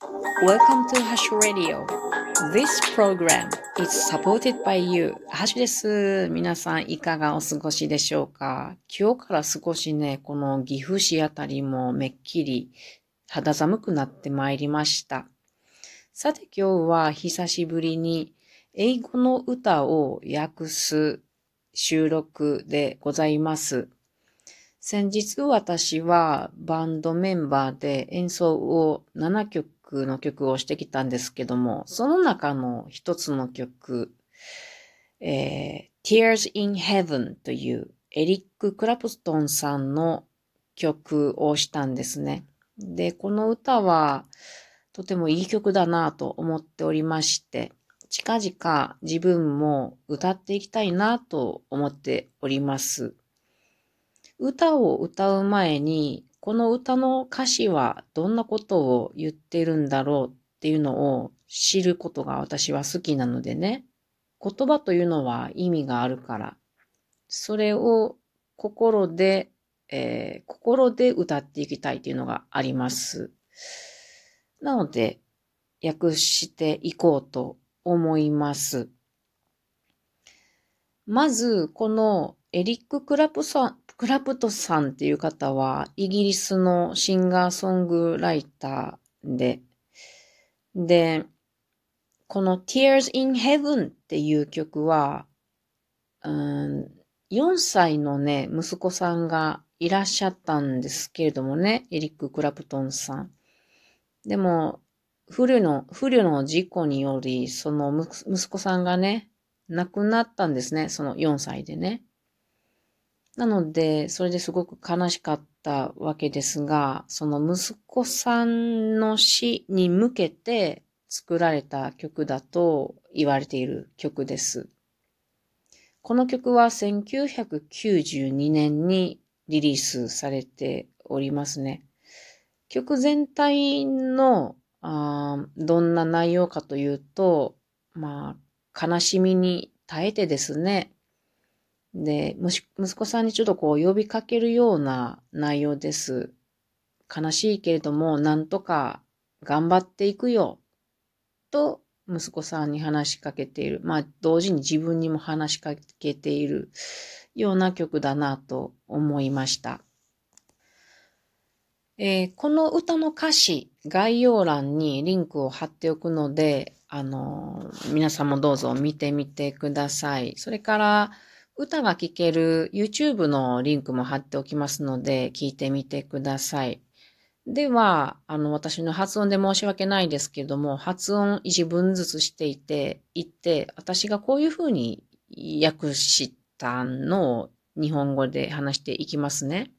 Welcome to Hash Radio. This program is supported by you. ハッシュです。皆さんいかがお過ごしでしょうか？今日から少しね、この岐阜市あたりもめっきり肌寒くなってまいりました。さて今日は久しぶりに英語の歌を訳す収録でございます。先日私はバンドメンバーで演奏を7曲の曲をしてきたんですけども、その中の一つの曲、えー、Tears in Heaven というエリック・クラプストンさんの曲をしたんですね。で、この歌はとてもいい曲だなと思っておりまして、近々自分も歌っていきたいなと思っております。歌を歌う前に、この歌の歌詞はどんなことを言ってるんだろうっていうのを知ることが私は好きなのでね。言葉というのは意味があるから、それを心で、えー、心で歌っていきたいというのがあります。なので、訳していこうと思います。まず、このエリック・クラプさん、クラプトさんっていう方は、イギリスのシンガーソングライターで、で、この Tears in Heaven っていう曲は、うん、4歳のね、息子さんがいらっしゃったんですけれどもね、エリック・クラプトンさん。でも、不慮の、不慮の事故により、その息子さんがね、亡くなったんですね、その4歳でね。なので、それですごく悲しかったわけですが、その息子さんの死に向けて作られた曲だと言われている曲です。この曲は1992年にリリースされておりますね。曲全体のあどんな内容かというと、まあ、悲しみに耐えてですね、で、息子さんにちょっとこう呼びかけるような内容です。悲しいけれども、なんとか頑張っていくよ。と、息子さんに話しかけている。まあ、同時に自分にも話しかけているような曲だなと思いました。えー、この歌の歌詞、概要欄にリンクを貼っておくので、あのー、皆さんもどうぞ見てみてください。それから、歌が聴ける YouTube のリンクも貼っておきますので、聞いてみてください。では、あの、私の発音で申し訳ないですけども、発音一文ずつしていて、言って、私がこういうふうに訳したのを日本語で話していきますね。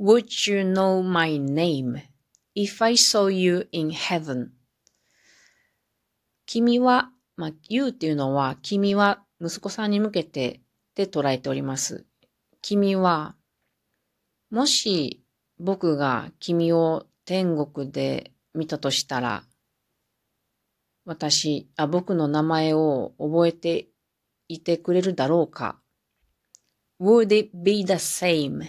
Would you know my name if I saw you in heaven? 君は、まあ、you っていうのは、君は息子さんに向けてで捉えております。君は、もし僕が君を天国で見たとしたら、私、あ、僕の名前を覚えていてくれるだろうか ?Would it be the same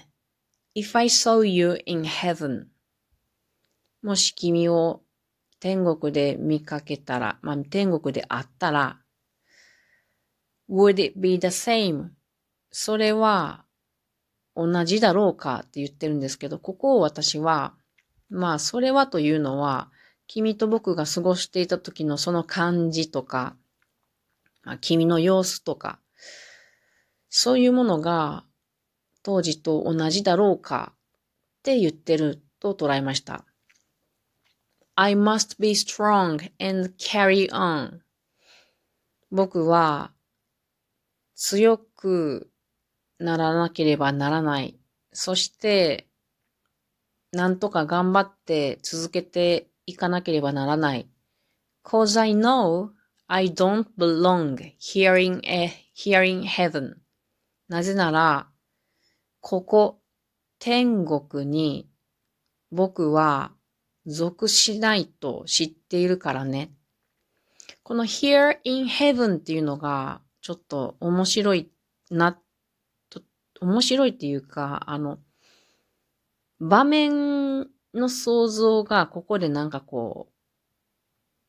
if I saw you in heaven? もし君を天国で見かけたら、まあ、天国で会ったら、Would it be the same それは同じだろうかって言ってるんですけど、ここを私は、まあ、それはというのは、君と僕が過ごしていた時のその感じとか、まあ、君の様子とか、そういうものが当時と同じだろうかって言ってると捉えました。I must be strong and carry on. 僕は強くならなければならない。そして、なんとか頑張って続けていかなければならない。Cause I know I don't belong here in, here in heaven. なぜなら、ここ、天国に僕は属しないと知っているからね。この here in heaven っていうのがちょっと面白いな面白いっていうか、あの、場面の想像がここでなんかこ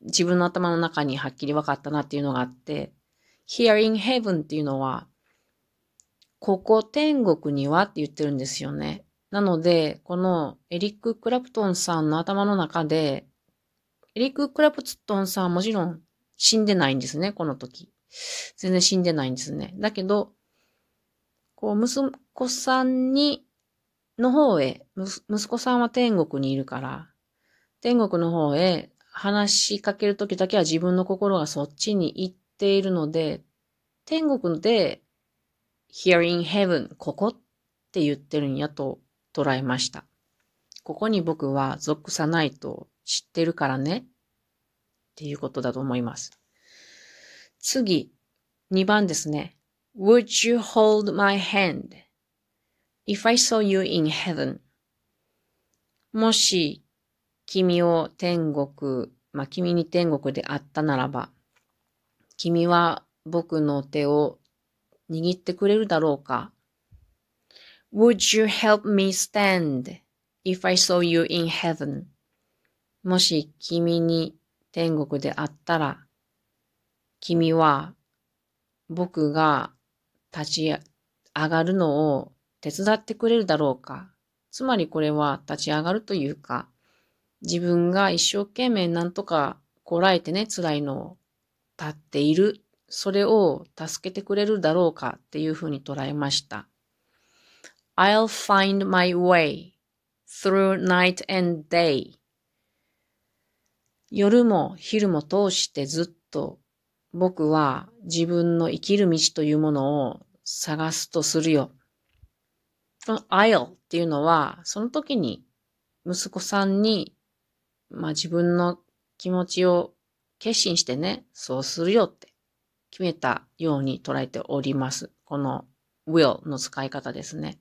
う、自分の頭の中にはっきり分かったなっていうのがあって、here in heaven っていうのは、ここ天国にはって言ってるんですよね。なので、このエリック・クラプトンさんの頭の中で、エリック・クラプトンさんはもちろん死んでないんですね、この時。全然死んでないんですね。だけど、こう、息子さんに、の方へ、息子さんは天国にいるから、天国の方へ話しかけるときだけは自分の心がそっちに行っているので、天国で here in heaven ここって言ってるんやと捉えました。ここに僕は属さないと知ってるからねっていうことだと思います。次、2番ですね。Would you hold my hand if I saw you in heaven? もし君を天国、まあ、君に天国であったならば、君は僕の手を握ってくれるだろうか ?Would you help me stand if I saw you in heaven? もし君に天国であったら、君は僕が立ち上がるのを手伝ってくれるだろうかつまりこれは立ち上がるというか、自分が一生懸命なんとかこらえてね、辛いのを立っている。それを助けてくれるだろうかっていうふうに捉えました。I'll find my way through night and day. 夜も昼も通してずっと僕は自分の生きる道というものを探すとするよ。この I'll っていうのは、その時に息子さんにまあ自分の気持ちを決心してね、そうするよって決めたように捉えております。この will の使い方ですね。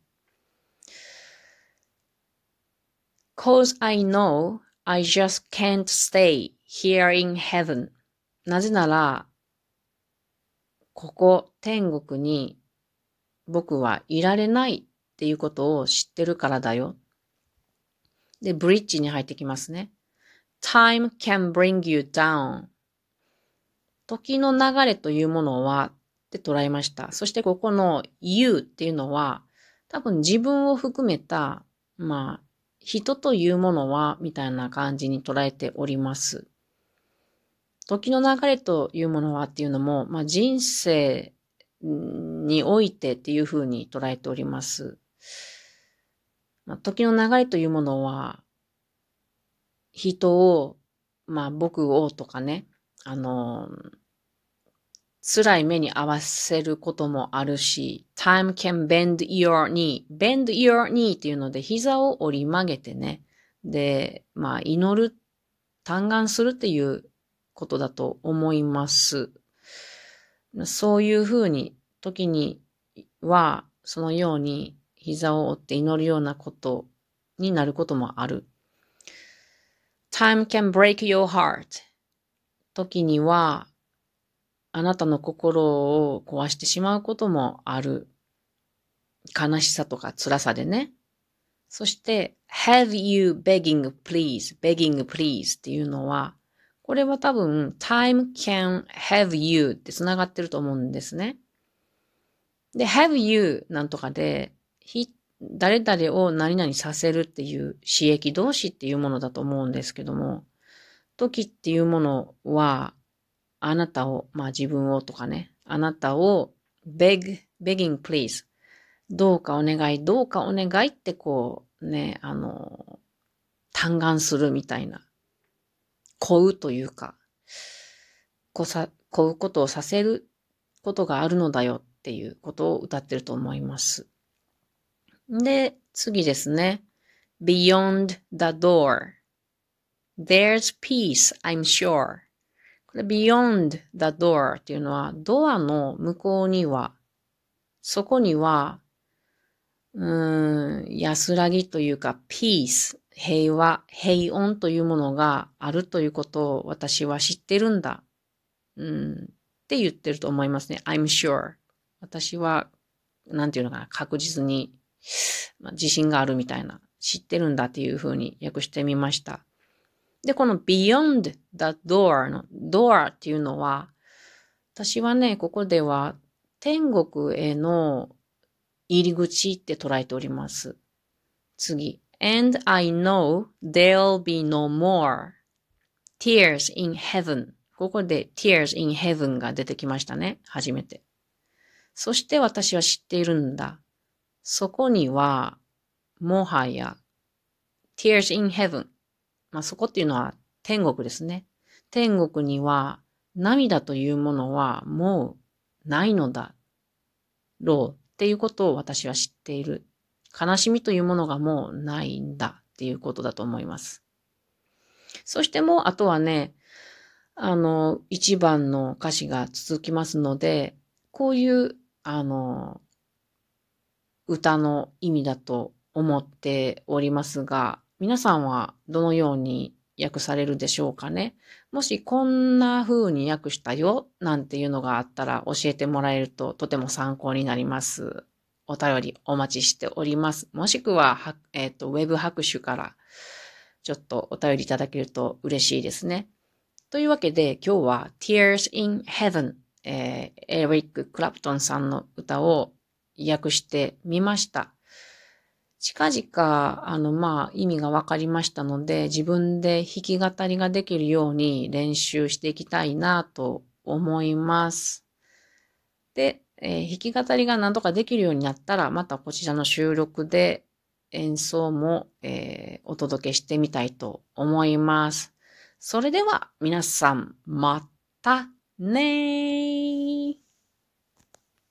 Cause I know I just can't stay here in heaven. なぜなら、ここ天国に僕はいられないっていうことを知ってるからだよ。で、ブリッジに入ってきますね。time can bring you down. 時の流れというものはって捉えました。そしてここの you っていうのは多分自分を含めた、まあ、人というものはみたいな感じに捉えております。時の流れというものはっていうのも、まあ、人生においてっていうふうに捉えております。まあ、時の流れというものは、人を、まあ僕をとかね、あの、辛い目に合わせることもあるし、time can bend your knee. bend your knee っていうので膝を折り曲げてね。で、まあ祈る、嘆願するっていうことだと思います。そういうふうに、時には、そのように膝を折って祈るようなことになることもある。time can break your heart 時にはあなたの心を壊してしまうこともある。悲しさとか辛さでね。そして、have you begging please, begging please っていうのは、これは多分 time can have you って繋がってると思うんですね。で、have you なんとかで、誰々を何々させるっていう刺激動詞っていうものだと思うんですけども、時っていうものは、あなたを、まあ自分をとかね、あなたを beg, begging please どうかお願い、どうかお願いってこうね、あの、嘆願するみたいな、こうというか、こさ、こうことをさせることがあるのだよっていうことを歌ってると思います。で、次ですね。beyond the door. There's peace, I'm sure. これ beyond the door っていうのは、ドアの向こうには、そこには、うーん、安らぎというか、peace、平和、平穏というものがあるということを私は知ってるんだ。うん、って言ってると思いますね。I'm sure. 私は、なんていうのかな、確実にまあ、自信があるみたいな、知ってるんだっていうふうに訳してみました。で、この beyond the door の door っていうのは、私はね、ここでは天国への入り口って捉えております。次。And I know there'll be no more tears in heaven. ここで tears in heaven が出てきましたね。初めて。そして私は知っているんだ。そこには、もはや tears in heaven。まあ、そこっていうのは天国ですね。天国には涙というものはもうないのだろうっていうことを私は知っている。悲しみというものがもうないんだっていうことだと思います。そしてもう、あとはね、あの、一番の歌詞が続きますので、こういう、あの、歌の意味だと思っておりますが、皆さんはどのように訳されるでしょうかね？もしこんな風に訳したよなんていうのがあったら教えてもらえるととても参考になります。お便りお待ちしております。もしくは、えっ、ー、と、ウェブ拍手からちょっとお便りいただけると嬉しいですね。というわけで今日は Tears in Heaven、えー、エリック・クラプトンさんの歌を訳してみました。近々、あの、まあ、意味が分かりましたので、自分で弾き語りができるように練習していきたいなと思います。で、えー、弾き語りが何とかできるようになったら、またこちらの収録で演奏も、えー、お届けしてみたいと思います。それでは皆さん、またねー。